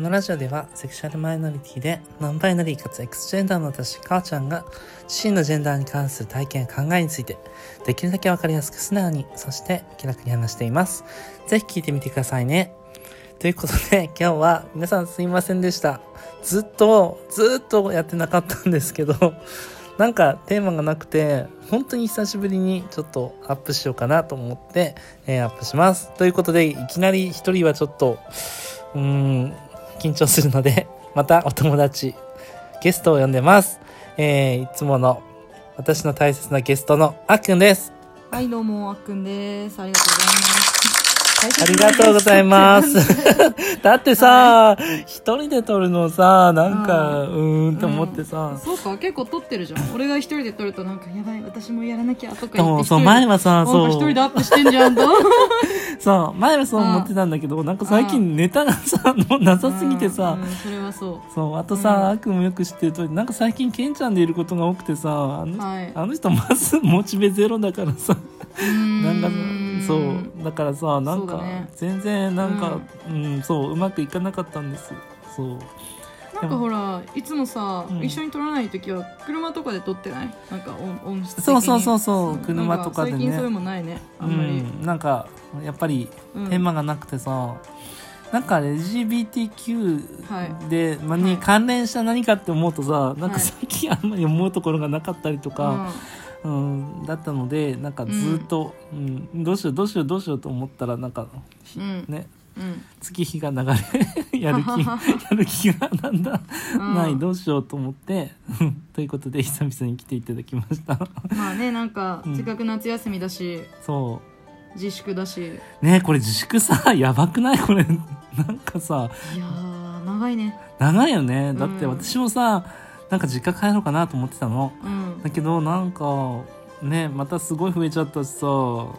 このラジオではセクシャルマイノリティでノンバイナリーかつエクスジェンダーの私母ちゃんが自身のジェンダーに関する体験考えについてできるだけわかりやすく素直にそして気楽に話しています。ぜひ聞いてみてくださいね。ということで今日は皆さんすいませんでした。ずっとずっとやってなかったんですけど なんかテーマがなくて本当に久しぶりにちょっとアップしようかなと思って、えーアップします。ということでいきなり一人はちょっとうーん緊張するので またお友達ゲストを呼んでます、えーいつもの私の大切なゲストのあっくんですはい、どうも、あっくんです。ありがとうございます。ありがとうございます。だってさ、一人で撮るのさ、なんか、うーんって思ってさ、そうか、結構撮ってるじゃん。俺が一人で撮るとなんか、やばい、私もやらなきゃとか言って。そう、前はさ、そう。か一人でアップしてんじゃんと。そう、前はそう思ってたんだけど、なんか最近ネタがさ、なさすぎてさ。それはそそう、あとさ、うん。あっくんもよく知ってる通り、なんか最近ケンちゃんでいることが多くてさ、あの,、はい。あの人まずモチベゼロだからさ、なんかそう、だからさ、なんか全然なんか、うん、そう、うまくいかなかったんです。そう。なんかほら、いつもさ、うん。一緒に撮らないときは、車とかで撮ってない？なんか音、音質。そうそうそうそう車とかでね。最近そういうのもないね。あんまり。うん、なんかやっぱりうん。テーマがなくてさ、なんか LGBTQ はい。で、まあはい。に関連した何かって思うとさ、なんかはい。最近あんまり思うところがなかったりとか、うんだったのでなんかずっと、うんどうしようどうしようどうしようと思ったらなんか、うん。ねうん。月日が流れ やる気 やる気がなんだ、うん。ないどうしようと思って ということで久々に来ていただきました。まあね、なんか、うん。せっかく夏休みだし、そう。自粛だし。ねこれ自粛さやばくない？これなんかさ。いやー、長いね。長いよね。だってうん。私もさ、なんか実家帰ろうかなと思ってたの。うん。だけどなんかねまたすごい増えちゃったしさ。そ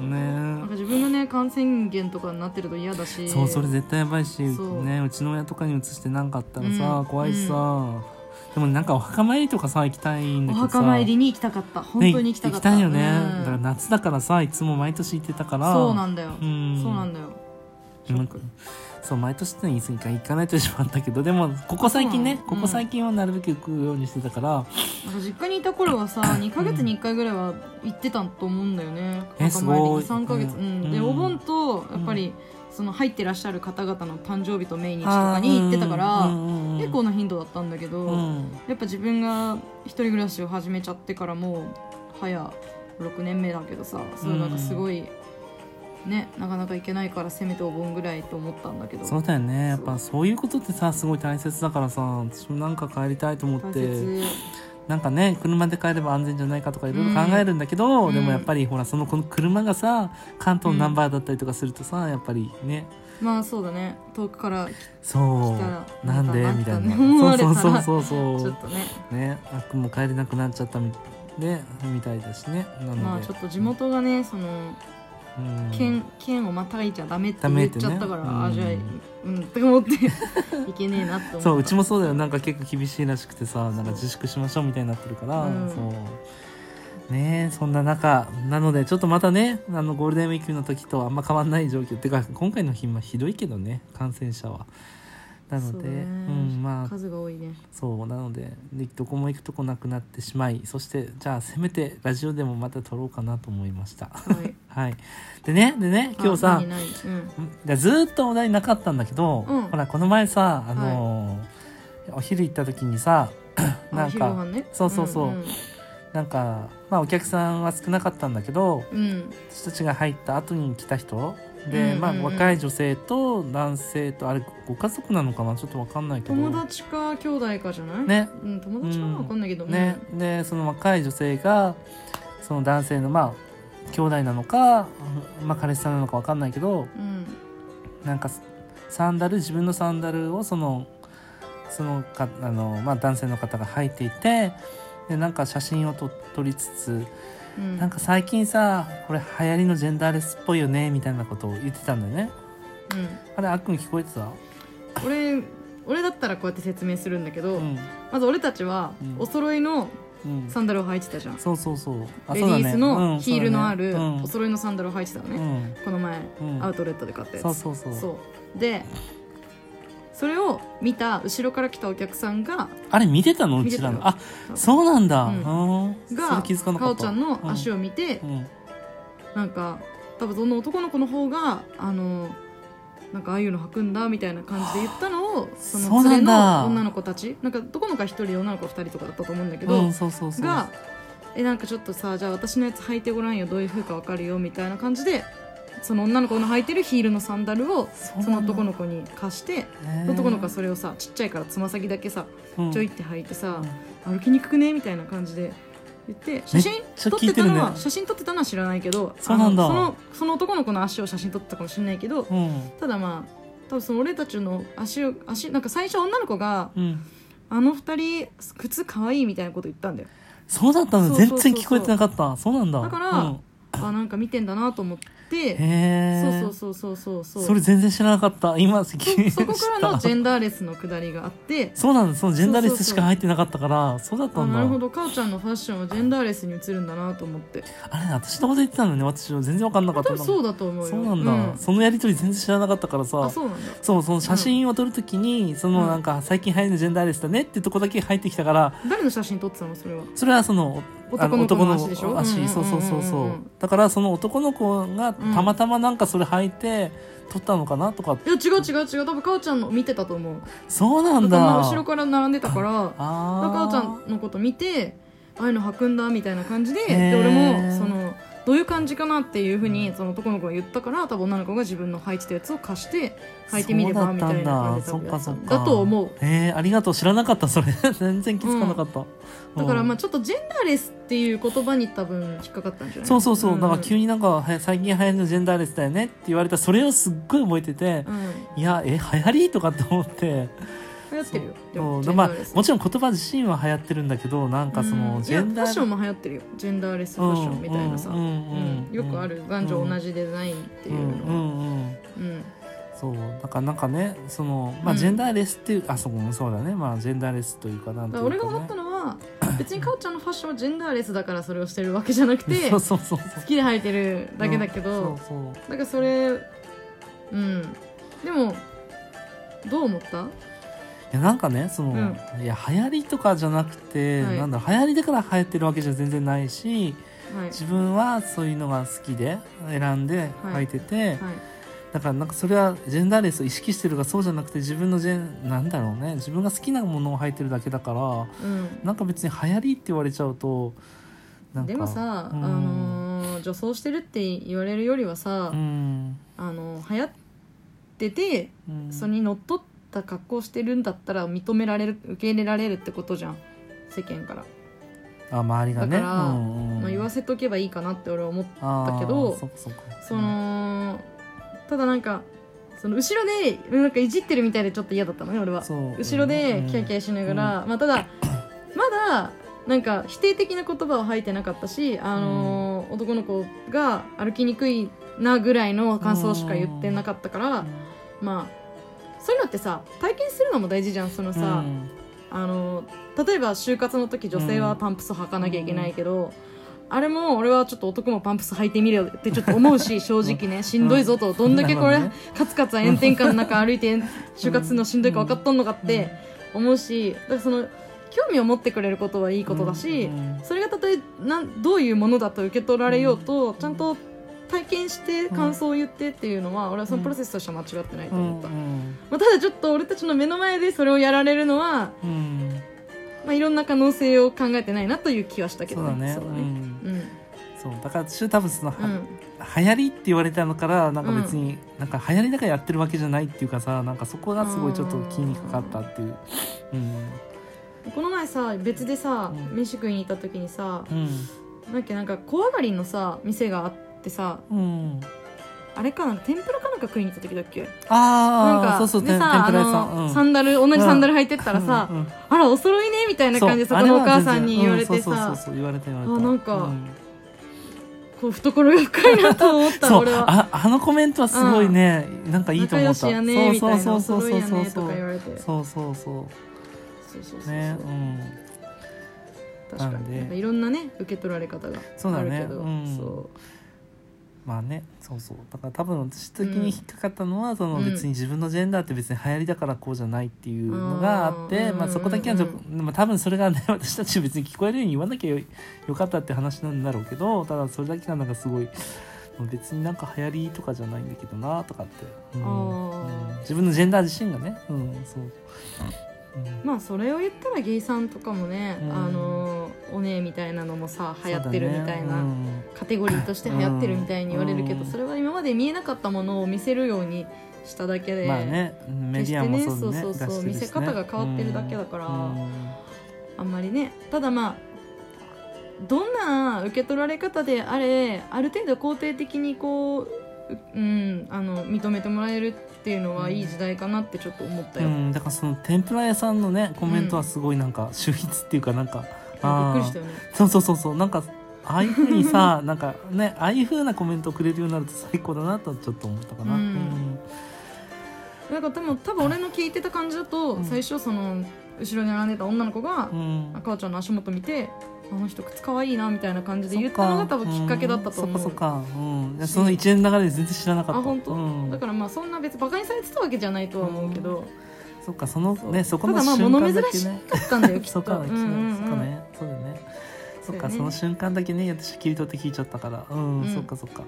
う。ね。なんか自分がね感染源とかになってると嫌だし。そうそれ絶対やばいしそう。ねうちの親とかに移して何かあったらさ、うん。怖いしさ、でもなんかお墓参りとかさ行きたいんだおけどさ。墓参りに行きたかった。本当に行きたかった、ね行きたいよね、うん。だから夏だからさいつも毎年行ってたから。そうなんだよ、うん。そうなんだよ。ショックそう毎年って言い過ぎか行かないとしまったけどでもここ最近ね、ここ最近はなるべく行くようにしてたから、なんか実家にいた頃はさ 2ヶ月に1回ぐらいは行ってたと思うんだよね。えすごい。3ヶ月、ううん。んでうん。お盆とやっぱり、その入ってらっしゃる方々の誕生日と命日とかに行ってたから、結構な頻度だったんだけど、うん。やっぱ自分が一人暮らしを始めちゃってからもう早6年目だけどさそういうなんかすごい、ねなかなか行けないからせめてお盆ぐらいと思ったんだけど。そうだよね。やっぱそう。いうことってさすごい大切だからさ私もなんか帰りたいと思っ大て切。なんかね車で帰れば安全じゃないかとかいろいろ考えるんだけど、うん。でもやっぱりほらそのこの車がさ関東のナンバーだったりとかするとさやっぱりね。まあそうだね。遠くからそ来たらうなんでみたいな。そうそうそうそう。ちょっとね。ね。あっも帰れなくなっちゃったみでみたいだしね。なので、まあちょっと地元がねそのうん県県をまたいちゃダメって言っちゃったから、うん。あじゃあうんって思って。いけねえなって思そううちもそうだよ。なんか結構厳しいらしくてさなんか自粛しましょうみたいになってるから、うん。そう。ねえそんな中なのでちょっとまたねあのゴールデンウィークの時とあんま変わんない状況。ってか今回の日はひどいけどね感染者はなのでう、そうね。んまあ数が多いね。そうなのででどこも行くとこなくなってしまいそしてじゃあせめてラジオでもまた撮ろうかなと思いました。はい。はい。でねでね今日さうん。でずーっとお題なかったんだけど、うん。ほらこの前さあのーお昼行った時にさあなんかね。そうそうそうん。なんかまあお客さんは少なかったんだけどうん。私たちが入った後に来た人で、うんうんうんまあ、若い女性と男性とあれご家族なのかな？ちょっとわかんないけど。友達か兄弟かじゃない？ね。うん友達かなうんわかんないけどね、でその若い女性がその男性のまあ兄弟なのか、まあ、彼氏さんなのかわかんないけどうん。なんかサンダル自分のサンダルをそのそのかあの、まあ、男性の方が履いていてでなんか写真をと撮りつつうん。なんか最近さこれ流行りのジェンダーレスっぽいよねみたいなことを言ってたんだよね。うん。あれあっくん聞こえてた？俺俺だったらこうやって説明するんだけど、うん。まず俺たちはうん。お揃いのうん。サンダルを履いてたじゃん、そうそうそう。あレデそうだね。ィースのうんヒールのあるお揃いのサンダルを履いてたのね、うん。この前、うん。アウトレットで買ったやつ。そうそうそう。そう。でそれを見た後ろから来たお客さんがあれ見てたの？うちらの。あそうなんだ。うん。が気づかなかった。かおちゃんの足を見て、なんか多分その男の子の方があのなんかああいうの履くんだみたいな感じで言ったのをその連れの女の子たち。なんか男の子が1人で女の子2人とかだったと思うんだけど、うんそうそうそう。がえなんかちょっとさじゃあ私のやつ履いてごらんよ。どういう風か分かるよ。みたいな感じでその女の子の履いてるヒールのサンダルをその。男の子に貸して男の子はそれをさちっちゃいからつま先だけさ子ちょいって履いてさ、歩きにくくねみたいな感じで言って写真撮ってたのは、写真撮ってたのは知らないけどそうなんだ。あのそのその男の子の足を写真撮ってたかもしれないけどうん。ただまあ多分その俺たちの足を足なんか最初女の子がうん「あの二人靴かわいい」みたいなこと言ったんだよ。そうだったの？全然聞こえてなかった。そうなんだ。だからうん。あなんか見てんだなと思ってへえそうそうそうそうそうそれ全然知らなかった。今そそこからのジェンダーレスのくだりがあって。そうなんだそのジェンダーレスしか入ってなかったからそうだったんだ。あなるほど。かおちゃんのファッションはジェンダーレスに映るんだなと思って。あれ私のこと言ってたのね私は全然わかんなかった。多分そうだと思うよ。そうなんだ、うん。そのやりとり全然知らなかったからさ。あそうなんだ。そうその写真を撮るときに、そのなんか最近流行るジェンダーレスだねってとこだけ入ってきたから誰の写真撮ってたの？それは。それはそのあ男の子の足でしょ？足うんうんうんうんうんそうそうそうそう。だからその男の子がたまたまなんかそれ履いて撮ったのかなとか、いや違う違う違う。多分かおちゃんの見てたと思う。そうなんだ。後ろから並んでたからあかおちゃんのこと見てああいうの履くんだみたいな感じでで俺もそのどういう感じかなっていうふうにその男の子が言ったから多分女の子が自分の履いてたやつを貸して履いてみればみたいな感じでそ多分やっそっか。だと思う。へえありがとう。知らなかったそれ。全然気づかなかった、だからまああちょっとジェンダーレスっていう言葉に多分引っかかったんじゃない？そうそうそう、ん。だから急になんか最近流行りのジェンダーレスだよねって言われた。それをすっごい覚えてて、うん。いやえ流行り？とかって思って流行ってるよ。でもまあもちろん言葉自身は流行ってるんだけどなんかそのうん。ジェンダーファッションも流行ってるよ。ジェンダーレスファッションみたいなさ、うんよくある。男女同じデザインっていうの。は、うんそう。だからなんかねそのまあうん。ジェンダーレスっていう、あそこもそうだね。まあジェンダーレスというかなんていうか、俺が思ったのは別にかおちゃんのファッションはジェンダーレスだからそれをしてるわけじゃなくて そう好そうそうそう。きで履いてるだけだけうん。ど、そうそう。だからそれうん。でもどう思った？いやなんかねその、うん。いや流行りとかじゃなくて、はい。なんだ流行りだから流行ってるわけじゃ全然ないしはい。自分はそういうのが好きで選んで履い。てて、はい。だからなんかそれはジェンダーレスを意識してるかそうじゃなくて自分のジェンなんだろうね自分が好きなものを履いてるだけだからうん。なんか別に流行りって言われちゃうとでもさ、うん。あのー女装してるって言われるよりはさ、うん。あの流行ってて、うん。それにのっとった格好してるんだったら認められる受け入れられるってことじゃん。世間から、あ周りがね。だからうんうんまあ、言わせとけばいいかなって俺は思ったけどそっかそっか。そのただなんかその後ろでなんかいじってるみたいでちょっと嫌だったのね俺は。後ろでキャーキャーしながら、まあただまだなんか否定的な言葉は吐いてなかったし、あのー男の子が歩きにくいなぐらいの感想しか言ってなかったから、まあそういうのってさ体験するのも大事じゃんそのさ、うん。あの例えば就活の時女性はパンプス履かなきゃいけないけど、あれも俺はちょっと男もパンプス履いてみるよってちょっと思うし正直ねしんどいぞとどんだけこれカツカツ炎天下の中歩いて就活するのしんどいか分かっとん。のかって思うしだからその興味を持ってくれることはいいことだし、うん。それがたとえなんどういうものだと受け取られようと、ちゃんと体験して感想を言ってっていうのは、俺はそのプロセスとしては間違ってないとうん思った、まあ、ただちょっと俺たちの目の前でそれをやられるのは、うん。まあ、いろんな可能性を考えてないなという気はしたけどねそうだね。うん。うん。そう。だから私は多分その、はうん。流行りって言われたのからなんか別に、なんか流行りだからやってるわけじゃないっていうかさなんかそこがすごいちょっと気にかかったっていう。うん。この前さ別でさ、うん。飯食いに行った時にさうん。なんかなんか小上がりのさ店があってさうん。あれかな天ぷらかなんか食いに行った時だっけ？なんああかそうそうでさあのうん。サンダル同じサンダル履いてったらさ、うんうん。あらお揃いねみたいな感じでそこのお母さんに言われてあは全然うんそうそうさ。そうそう言われた言われたあなんかうん。こう懐が深いなと思った そう。俺は。ああのコメントはすごいね、なんかいいと仲良思った。しやねみたいなおそうそう。揃いやねそうそうそうとか言われてそうそう。そうそうねう。ん確かに。いろんなね受け取られ方があるけど。うん。そうまあねそうそう。だから多分私的に引っかかったのは、そのうん。別に自分のジェンダーって別に流行りだからこうじゃないっていうのがあって、うん。まあ、そこだけはちょっと、まあ、多分それがね 私たち別に聞こえるように言わなきゃよよかったって話なんだろうけどただそれだけがなんかすごいまあ別になんか流行りとかじゃないんだけどなとかって、うん。自分のジェンダー自身がね、うん、そう、うん。まあそれを言ったらゲイさんとかもね、うん。あのおねえみたいなのもさ流行ってるみたいな、そうだねカテゴリーとして流行ってるみたいに言われるけど、うん。それは今まで見えなかったものを見せるようにしただけで、うんまあねメデ決してィアもねそうねそうそうそうね。見せ方が変わってるだけだからうん。あんまりね。ただまあどんな受け取られ方であれある程度肯定的にこう、ううん、あの認めてもらえるっていうのはいい時代かなってちょっと思ったよ、うん、だからその天ぷら屋さんのねコメントはすごいなんか秀逸っていうかなんか、びっくりしたよね。そうそうそうそう。なんかああいうふうにさなんかねああいうふうなコメントをくれるようになると最高だなとちょっと思ったかな、うん。なんか多分多分俺の聞いてた感じだと、うん。最初その後ろに並んでた女の子がう、ん。あ母ちゃんの足元見てあの人靴かわいいなみたいな感じで言ったのが多分きっかけだったと思う、うんそっかそっか、うん、その一連の流れで全然知らなかった。あ本当、うん、だからまあそんな別にバカにされてたわけじゃないとは思うけど、そっかそのねそこのただまあ瞬間だ物珍しけねかったんだよ きっと。そっか、うんうんうん。そっかね。そうだね。そっかその瞬間だけね私切り取って聞いちゃったから。うん、うん。そっかそっか。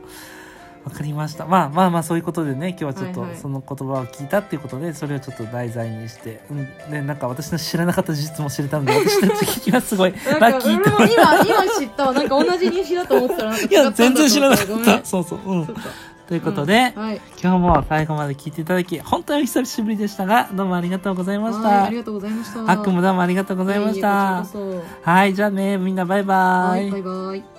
わかりました。まあまあまあそういうことでね今日はちょっとその言葉を聞いたっていうことでそれをちょっと題材にして、うん、でなんか私の知らなかった事実も知れたので私たちはすごい。ラッキーと俺も今今知った。わなんか同じ認識だと思ってたらいや全然知らなかった。ったそうそう。うんということで、うんはい。今日も最後まで聞いていただき本当にお久しぶりでしたがどうもありがとうございましはいたありがとうございました。あっくんもどうもありがとうございました。はいじゃあねみんなバイバイ。はいバイバイ